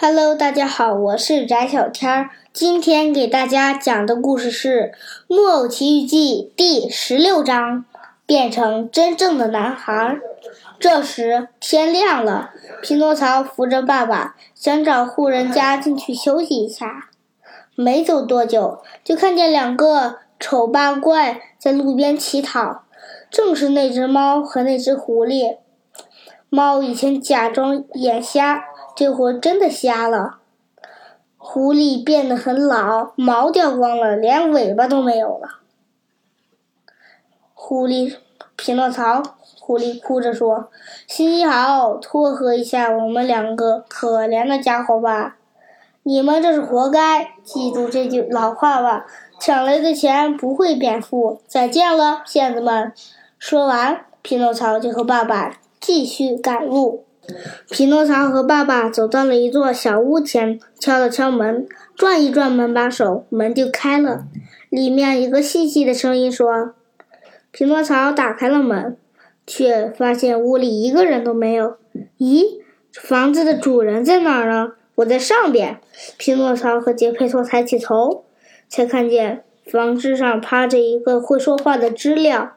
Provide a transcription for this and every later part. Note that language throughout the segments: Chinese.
Hello，大家好，我是翟小天儿。今天给大家讲的故事是《木偶奇遇记》第十六章：变成真正的男孩。这时天亮了，匹诺曹扶着爸爸，想找户人家进去休息一下。没走多久，就看见两个丑八怪在路边乞讨，正是那只猫和那只狐狸。猫以前假装眼瞎。这回真的瞎了，狐狸变得很老，毛掉光了，连尾巴都没有了。狐狸，匹诺曹，狐狸哭着说：“心情好，撮合一下我们两个可怜的家伙吧。你们这是活该，记住这句老话吧：抢来的钱不会变富。再见了，骗子们。”说完，匹诺曹就和爸爸继续赶路。匹诺曹和爸爸走到了一座小屋前，敲了敲门，转一转门把手，门就开了。里面一个细细的声音说：“匹诺曹打开了门，却发现屋里一个人都没有。咦，房子的主人在哪儿呢？我在上边。”匹诺曹和杰佩托抬起头，才看见房子上趴着一个会说话的知了。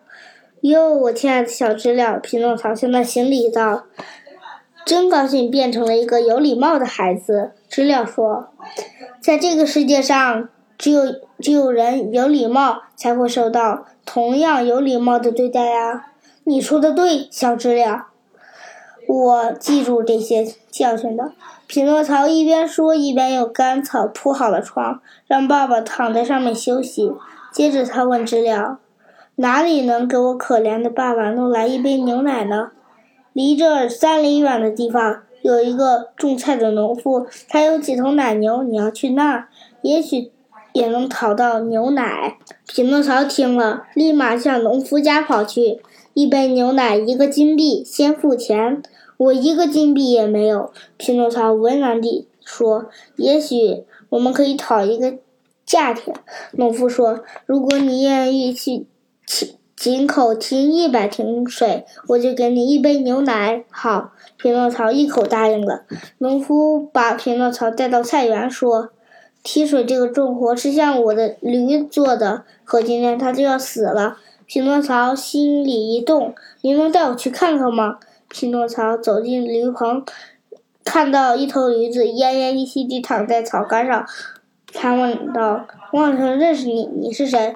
哟，我亲爱的小知了，匹诺曹向他行礼道。真高兴变成了一个有礼貌的孩子，知了说：“在这个世界上，只有只有人有礼貌，才会受到同样有礼貌的对待呀。”你说的对，小知了，我记住这些教训的。匹诺曹一边说，一边用干草铺好了床，让爸爸躺在上面休息。接着他问知了：“哪里能给我可怜的爸爸弄来一杯牛奶呢？”离这三里远的地方有一个种菜的农夫，他有几头奶牛，你要去那儿，也许也能讨到牛奶。匹诺曹听了，立马向农夫家跑去。一杯牛奶一个金币，先付钱。我一个金币也没有。匹诺曹为难地说：“也许我们可以讨一个价钱。”农夫说：“如果你愿意去，请。”井口停一百瓶水，我就给你一杯牛奶。好，匹诺曹一口答应了。农夫把匹诺曹带到菜园，说：“提水这个重活是像我的驴做的，可今天它就要死了。”匹诺曹心里一动：“你能带我去看看吗？”匹诺曹走进驴棚，看到一头驴子奄奄一息地躺在草杆上，他问道：“望生认识你，你是谁？”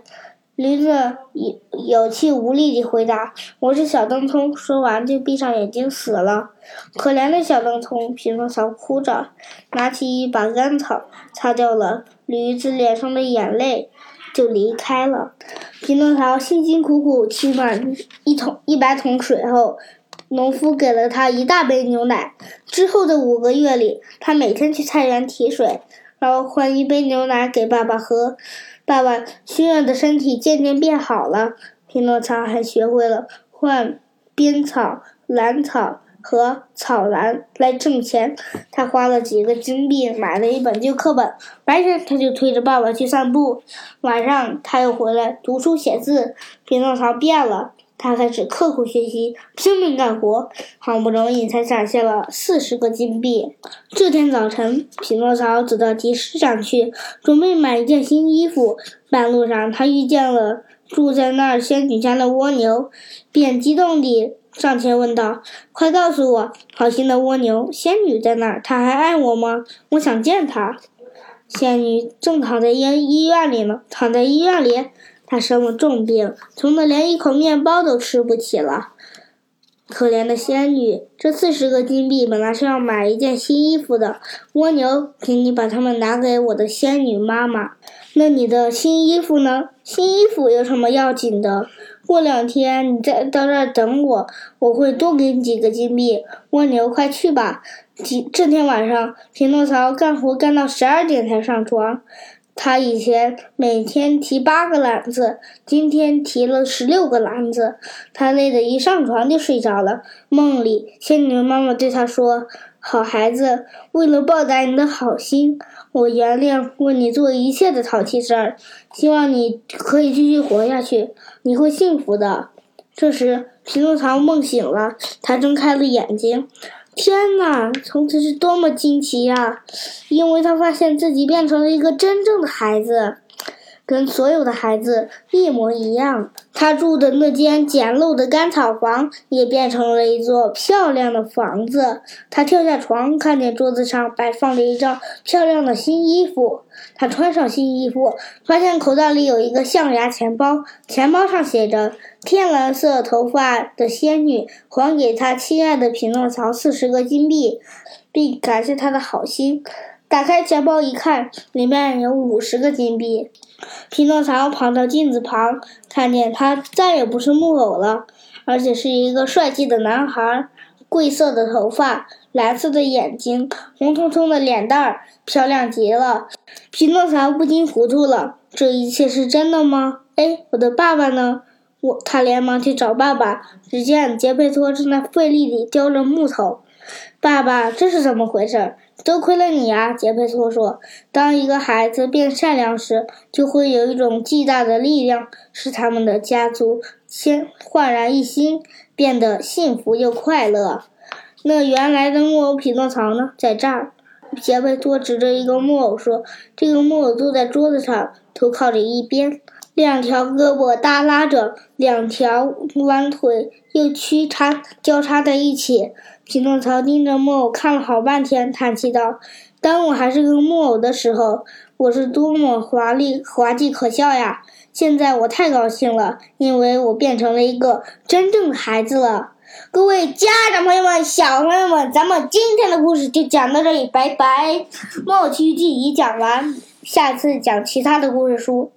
驴子有有气无力地回答：“我是小灯聪。”说完就闭上眼睛死了。可怜的小灯聪，匹诺曹哭着，拿起一把干草擦掉了驴子脸上的眼泪，就离开了。匹诺曹辛辛苦苦提满一桶一百桶水后，农夫给了他一大杯牛奶。之后的五个月里，他每天去菜园提水，然后换一杯牛奶给爸爸喝。爸爸虚弱的身体渐渐变好了。匹诺曹还学会了换编草、蓝草和草蓝来挣钱。他花了几个金币买了一本旧课本。白天他就推着爸爸去散步，晚上他又回来读书写字。匹诺曹变了。他开始刻苦学习，拼命干活，好不容易才攒下了四十个金币。这天早晨，匹诺曹走到集市上去，准备买一件新衣服。半路上，他遇见了住在那儿仙女家的蜗牛，便激动地上前问道：“快告诉我，好心的蜗牛，仙女在哪儿？她还爱我吗？我想见她。”仙女正躺在医医院里呢，躺在医院里。他生了重病，穷得连一口面包都吃不起了。可怜的仙女，这四十个金币本来是要买一件新衣服的。蜗牛，请你把它们拿给我的仙女妈妈。那你的新衣服呢？新衣服有什么要紧的？过两天你再到这儿等我，我会多给你几个金币。蜗牛，快去吧。这天晚上，匹诺曹干活干到十二点才上床。他以前每天提八个篮子，今天提了十六个篮子。他累得一上床就睡着了。梦里，仙女妈妈对他说：“好孩子，为了报答你的好心，我原谅为你做一切的淘气事儿。希望你可以继续活下去，你会幸福的。”这时，匹诺曹梦醒了，他睁开了眼睛。天哪！从此是多么惊奇呀！因为他发现自己变成了一个真正的孩子。跟所有的孩子一模一样。他住的那间简陋的干草房也变成了一座漂亮的房子。他跳下床，看见桌子上摆放着一张漂亮的新衣服。他穿上新衣服，发现口袋里有一个象牙钱包，钱包上写着：“天蓝色头发的仙女还给他亲爱的匹诺曹四十个金币，并感谢他的好心。”打开钱包一看，里面有五十个金币。匹诺曹跑到镜子旁，看见他再也不是木偶了，而且是一个帅气的男孩。桂色的头发，蓝色的眼睛，红彤彤的脸蛋儿，漂亮极了。匹诺曹不禁糊涂了：这一切是真的吗？哎，我的爸爸呢？我他连忙去找爸爸，只见杰佩托正在费力地雕着木头。爸爸，这是怎么回事？多亏了你啊，杰佩托说。当一个孩子变善良时，就会有一种巨大的力量，使他们的家族先焕然一新，变得幸福又快乐。那原来的木偶匹诺曹呢？在这儿。杰佩托指着一个木偶说：“这个木偶坐在桌子上，头靠着一边。”两条胳膊耷拉着，两条弯腿又曲叉交叉在一起。匹诺曹盯着木偶看了好半天，叹气道：“当我还是个木偶的时候，我是多么华丽、滑稽、可笑呀！现在我太高兴了，因为我变成了一个真正的孩子了。”各位家长朋友们、小朋友们，咱们今天的故事就讲到这里，拜拜。《木偶奇遇记》已讲完，下次讲其他的故事书。